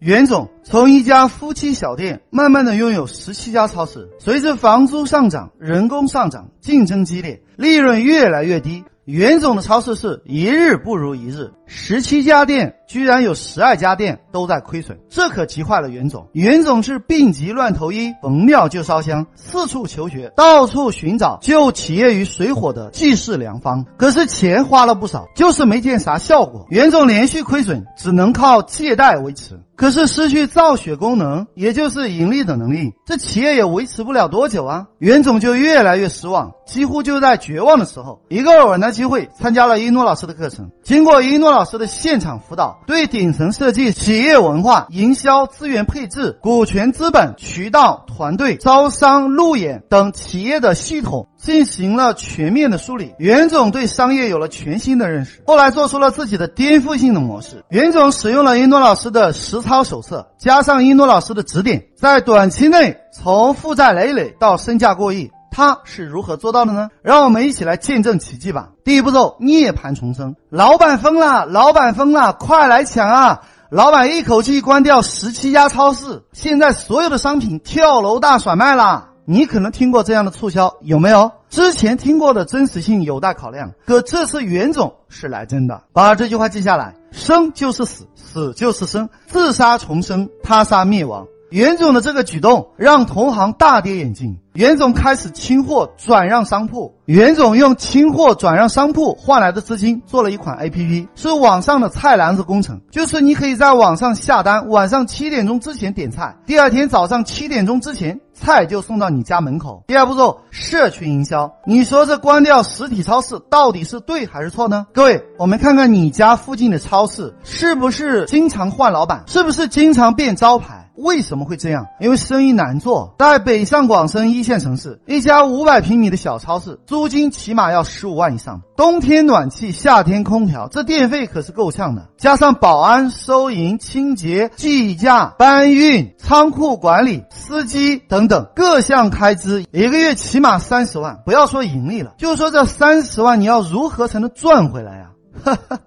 袁总从一家夫妻小店，慢慢的拥有十七家超市。随着房租上涨、人工上涨、竞争激烈，利润越来越低。袁总的超市是一日不如一日，十七家店居然有十二家店都在亏损，这可急坏了袁总。袁总是病急乱投医，逢庙就烧香，四处求学，到处寻找救企业于水火的济世良方。可是钱花了不少，就是没见啥效果。袁总连续亏损，只能靠借贷维持。可是失去造血功能，也就是盈利的能力，这企业也维持不了多久啊！袁总就越来越失望，几乎就在绝望的时候，一个偶然的机会，参加了一诺老师的课程。经过一诺老师的现场辅导，对顶层设计、企业文化、营销、资源配置、股权资本、渠道、团队、招商、路演等企业的系统进行了全面的梳理，袁总对商业有了全新的认识。后来做出了自己的颠覆性的模式。袁总使用了一诺老师的实操。手册加上一诺老师的指点，在短期内从负债累累到身价过亿，他是如何做到的呢？让我们一起来见证奇迹吧！第一步骤，涅槃重生。老板疯了，老板疯了，快来抢啊！老板一口气关掉十七家超市，现在所有的商品跳楼大甩卖啦！你可能听过这样的促销，有没有？之前听过的真实性有待考量，可这次袁总是来真的，把这句话记下来：生就是死，死就是生，自杀重生，他杀灭亡。袁总的这个举动让同行大跌眼镜。袁总开始清货转让商铺。袁总用清货转让商铺换来的资金做了一款 APP，是网上的菜篮子工程，就是你可以在网上下单，晚上七点钟之前点菜，第二天早上七点钟之前菜就送到你家门口。第二步骤，社群营销。你说这关掉实体超市到底是对还是错呢？各位，我们看看你家附近的超市是不是经常换老板，是不是经常变招牌？为什么会这样？因为生意难做。在北上广深一线城市，一家五百平米的小超市，租金起码要十五万以上。冬天暖气，夏天空调，这电费可是够呛的。加上保安、收银、清洁、计价、搬运、仓库管理、司机等等各项开支，一个月起码三十万。不要说盈利了，就说这三十万，你要如何才能赚回来呀？哈哈，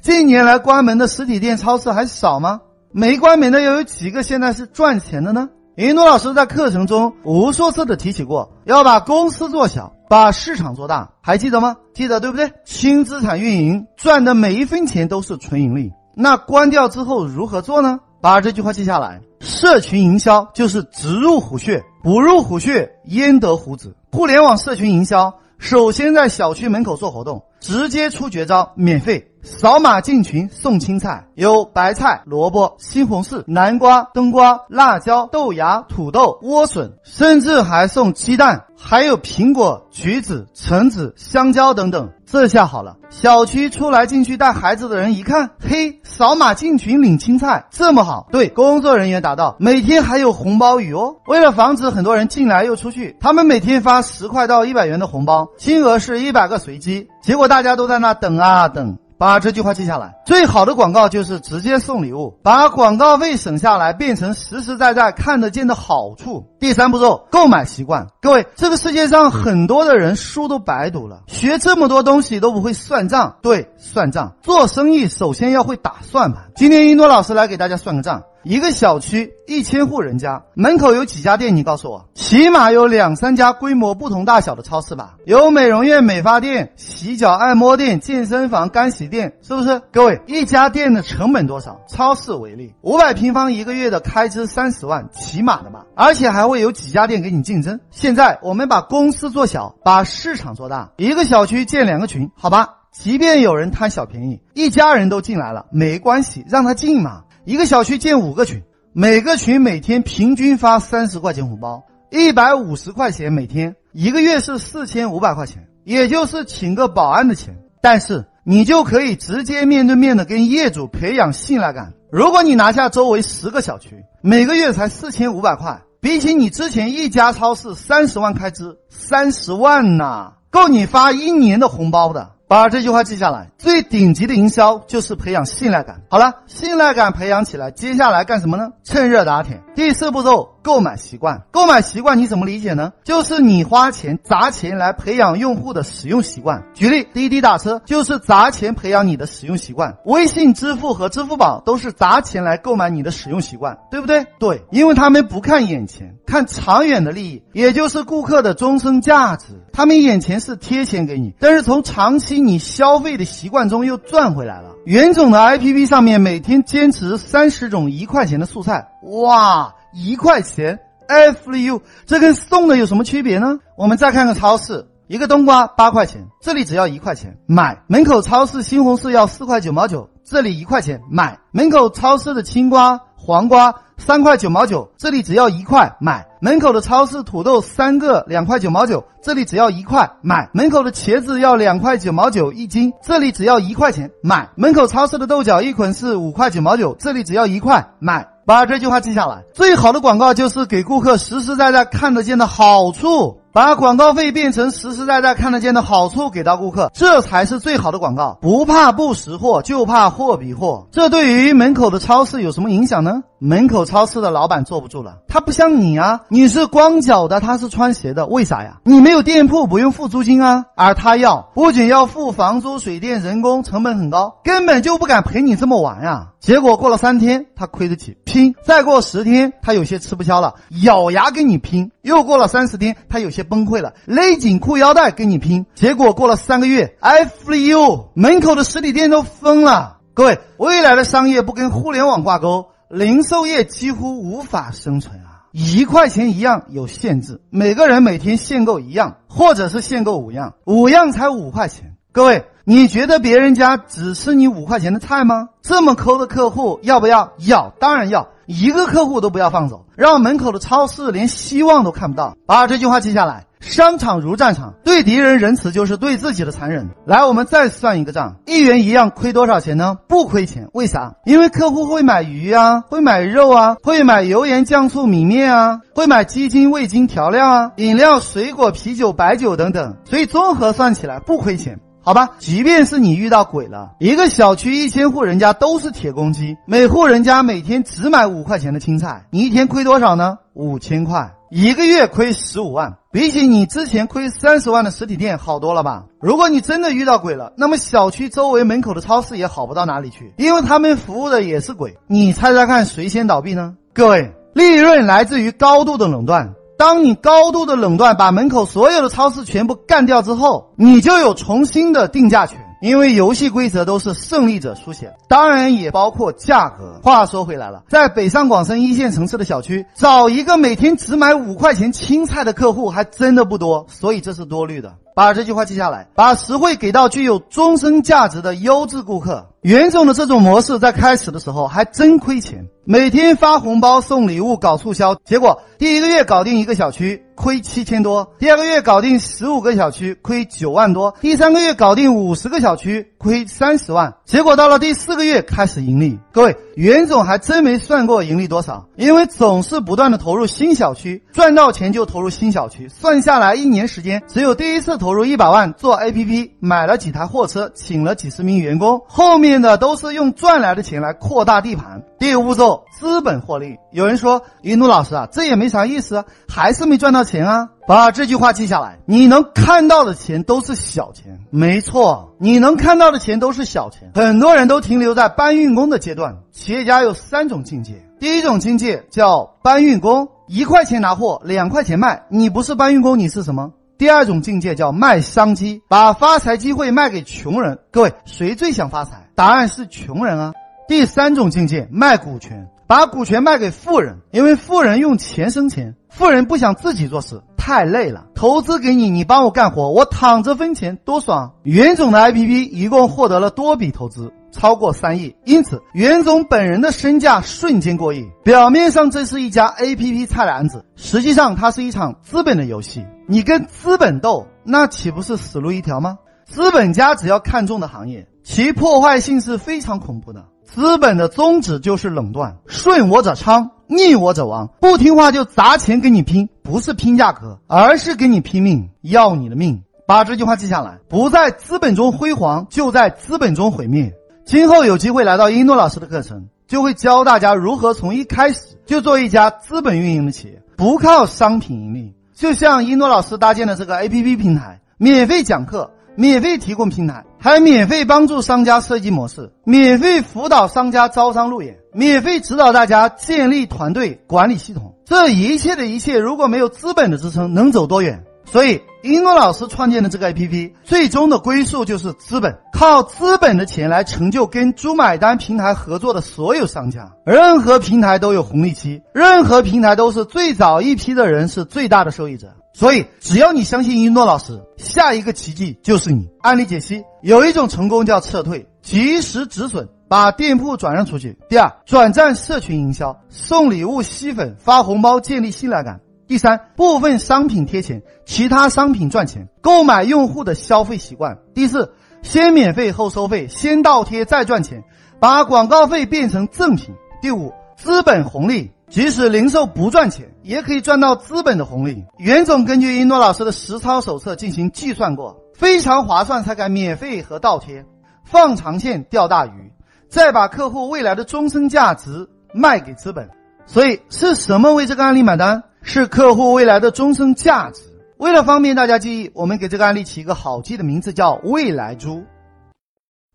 近年来关门的实体店、超市还少吗？没关门的又有几个现在是赚钱的呢？云诺老师在课程中无数次的提起过，要把公司做小，把市场做大，还记得吗？记得对不对？轻资产运营赚的每一分钱都是纯盈利。那关掉之后如何做呢？把这句话记下来：社群营销就是直入虎穴，不入虎穴焉得虎子。互联网社群营销首先在小区门口做活动，直接出绝招，免费。扫码进群送青菜，有白菜、萝卜、西红柿、南瓜、冬瓜、辣椒、豆芽、土豆、莴笋，甚至还送鸡蛋，还有苹果、橘子、橙子、香蕉等等。这下好了，小区出来进去带孩子的人一看，嘿，扫码进群领青菜，这么好。对，工作人员答道，每天还有红包雨哦。为了防止很多人进来又出去，他们每天发十块到一百元的红包，金额是一百个随机。结果大家都在那等啊等。把这句话记下来，最好的广告就是直接送礼物，把广告费省下来，变成实实在在看得见的好处。第三步骤，购买习惯。各位，这个世界上很多的人书都白读了，学这么多东西都不会算账。对，算账，做生意首先要会打算盘。今天一诺老师来给大家算个账。一个小区一千户人家，门口有几家店？你告诉我，起码有两三家规模不同大小的超市吧？有美容院、美发店、洗脚按摩店、健身房、干洗店，是不是？各位，一家店的成本多少？超市为例，五百平方一个月的开支三十万，起码的吧？而且还会有几家店给你竞争。现在我们把公司做小，把市场做大，一个小区建两个群，好吧？即便有人贪小便宜，一家人都进来了，没关系，让他进嘛。一个小区建五个群，每个群每天平均发三十块钱红包，一百五十块钱每天，一个月是四千五百块钱，也就是请个保安的钱。但是你就可以直接面对面的跟业主培养信赖感。如果你拿下周围十个小区，每个月才四千五百块，比起你之前一家超市三十万开支，三十万呐！够你发一年的红包的。把这句话记下来，最顶级的营销就是培养信赖感。好了，信赖感培养起来，接下来干什么呢？趁热打铁。第四步骤，购买习惯。购买习惯你怎么理解呢？就是你花钱砸钱来培养用户的使用习惯。举例，滴滴打车就是砸钱培养你的使用习惯，微信支付和支付宝都是砸钱来购买你的使用习惯，对不对？对，因为他们不看眼前，看长远的利益，也就是顾客的终身价值。他们眼前是贴钱给你，但是从长期你消费的习惯中又赚回来了。袁总的 APP 上面每天坚持三十种一块钱的素菜，哇，一块钱，F U，这跟送的有什么区别呢？我们再看看超市，一个冬瓜八块钱，这里只要一块钱买。门口超市西红柿要四块九毛九，这里一块钱买。门口超市的青瓜、黄瓜三块九毛九，这里只要一块买。门口的超市土豆三个两块九毛九，这里只要一块买。门口的茄子要两块九毛九一斤，这里只要一块钱买。门口超市的豆角一捆是五块九毛九，这里只要一块买。把这句话记下来，最好的广告就是给顾客实实在在看得见的好处。把广告费变成实实在在看得见的好处给到顾客，这才是最好的广告。不怕不识货，就怕货比货。这对于门口的超市有什么影响呢？门口超市的老板坐不住了，他不像你啊，你是光脚的，他是穿鞋的，为啥呀？你没有店铺，不用付租金啊，而他要，不仅要付房租、水电、人工，成本很高，根本就不敢陪你这么玩呀。结果过了三天，他亏得起，拼；再过十天，他有些吃不消了，咬牙跟你拼；又过了三十天，他有些。崩溃了，勒紧裤腰带跟你拼。结果过了三个月，F U 门口的实体店都疯了。各位，未来的商业不跟互联网挂钩，零售业几乎无法生存啊！一块钱一样有限制，每个人每天限购一样，或者是限购五样，五样才五块钱。各位，你觉得别人家只吃你五块钱的菜吗？这么抠的客户要不要？要，当然要。一个客户都不要放走，让门口的超市连希望都看不到。把这句话记下来：商场如战场，对敌人仁慈就是对自己的残忍。来，我们再算一个账，一元一样亏多少钱呢？不亏钱，为啥？因为客户会买鱼啊，会买肉啊，会买油盐酱醋米面啊，会买鸡精味精调料啊，饮料、水果、啤酒、白酒等等，所以综合算起来不亏钱。好吧，即便是你遇到鬼了，一个小区一千户人家都是铁公鸡，每户人家每天只买五块钱的青菜，你一天亏多少呢？五千块，一个月亏十五万，比起你之前亏三十万的实体店好多了吧？如果你真的遇到鬼了，那么小区周围门口的超市也好不到哪里去，因为他们服务的也是鬼。你猜猜看，谁先倒闭呢？各位，利润来自于高度的垄断。当你高度的垄断，把门口所有的超市全部干掉之后，你就有重新的定价权。因为游戏规则都是胜利者书写，当然也包括价格。话说回来了，在北上广深一线城市的小区，找一个每天只买五块钱青菜的客户还真的不多，所以这是多虑的。把这句话记下来，把实惠给到具有终身价值的优质顾客。袁总的这种模式在开始的时候还真亏钱，每天发红包送礼物搞促销，结果第一个月搞定一个小区亏七千多，第二个月搞定十五个小区亏九万多，第三个月搞定五十个小区亏三十万，结果到了第四个月开始盈利。各位，袁总还真没算过盈利多少，因为总是不断的投入新小区，赚到钱就投入新小区，算下来一年时间只有第一次投入一百万做 APP，买了几台货车，请了几十名员工，后面。的都是用赚来的钱来扩大地盘。第五步骤，资本获利。有人说，一怒老师啊，这也没啥意思啊，还是没赚到钱啊。把这句话记下来，你能看到的钱都是小钱。没错，你能看到的钱都是小钱。很多人都停留在搬运工的阶段。企业家有三种境界，第一种境界叫搬运工，一块钱拿货，两块钱卖。你不是搬运工，你是什么？第二种境界叫卖商机，把发财机会卖给穷人。各位，谁最想发财？答案是穷人啊。第三种境界卖股权，把股权卖给富人，因为富人用钱生钱，富人不想自己做事，太累了。投资给你，你帮我干活，我躺着分钱，多爽。袁总的 APP 一共获得了多笔投资。超过三亿，因此袁总本人的身价瞬间过亿。表面上这是一家 A P P 菜篮子，实际上它是一场资本的游戏。你跟资本斗，那岂不是死路一条吗？资本家只要看中的行业，其破坏性是非常恐怖的。资本的宗旨就是垄断，顺我者昌，逆我者亡。不听话就砸钱跟你拼，不是拼价格，而是跟你拼命，要你的命。把这句话记下来：不在资本中辉煌，就在资本中毁灭。今后有机会来到一诺老师的课程，就会教大家如何从一开始就做一家资本运营的企业，不靠商品盈利。就像一诺老师搭建的这个 APP 平台，免费讲课，免费提供平台，还免费帮助商家设计模式，免费辅导商家招商路演，免费指导大家建立团队管理系统。这一切的一切，如果没有资本的支撑，能走多远？所以，一诺老师创建的这个 APP，最终的归宿就是资本，靠资本的钱来成就跟猪买单平台合作的所有商家。任何平台都有红利期，任何平台都是最早一批的人是最大的受益者。所以，只要你相信一诺老师，下一个奇迹就是你。案例解析：有一种成功叫撤退，及时止损，把店铺转让出去。第二，转战社群营销，送礼物吸粉，发红包建立信赖感。第三部分商品贴钱，其他商品赚钱，购买用户的消费习惯。第四，先免费后收费，先倒贴再赚钱，把广告费变成赠品。第五，资本红利，即使零售不赚钱，也可以赚到资本的红利。袁总根据一诺老师的实操手册进行计算过，非常划算才敢免费和倒贴，放长线钓大鱼，再把客户未来的终身价值卖给资本。所以是什么为这个案例买单？是客户未来的终身价值。为了方便大家记忆，我们给这个案例起一个好记的名字，叫“未来猪”。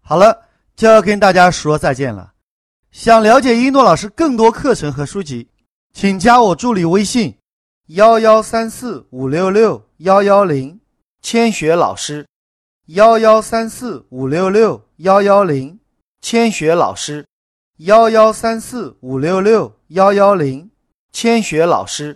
好了，就要跟大家说再见了。想了解一诺老师更多课程和书籍，请加我助理微信：幺幺三四五六六幺幺零，千雪老师。幺幺三四五六六幺幺零，千雪老师。幺幺三四五六六幺幺零，千雪老师。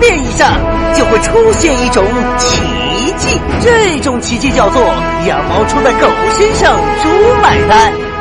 变一下，就会出现一种奇迹，这种奇迹叫做羊毛出在狗身上，猪买单。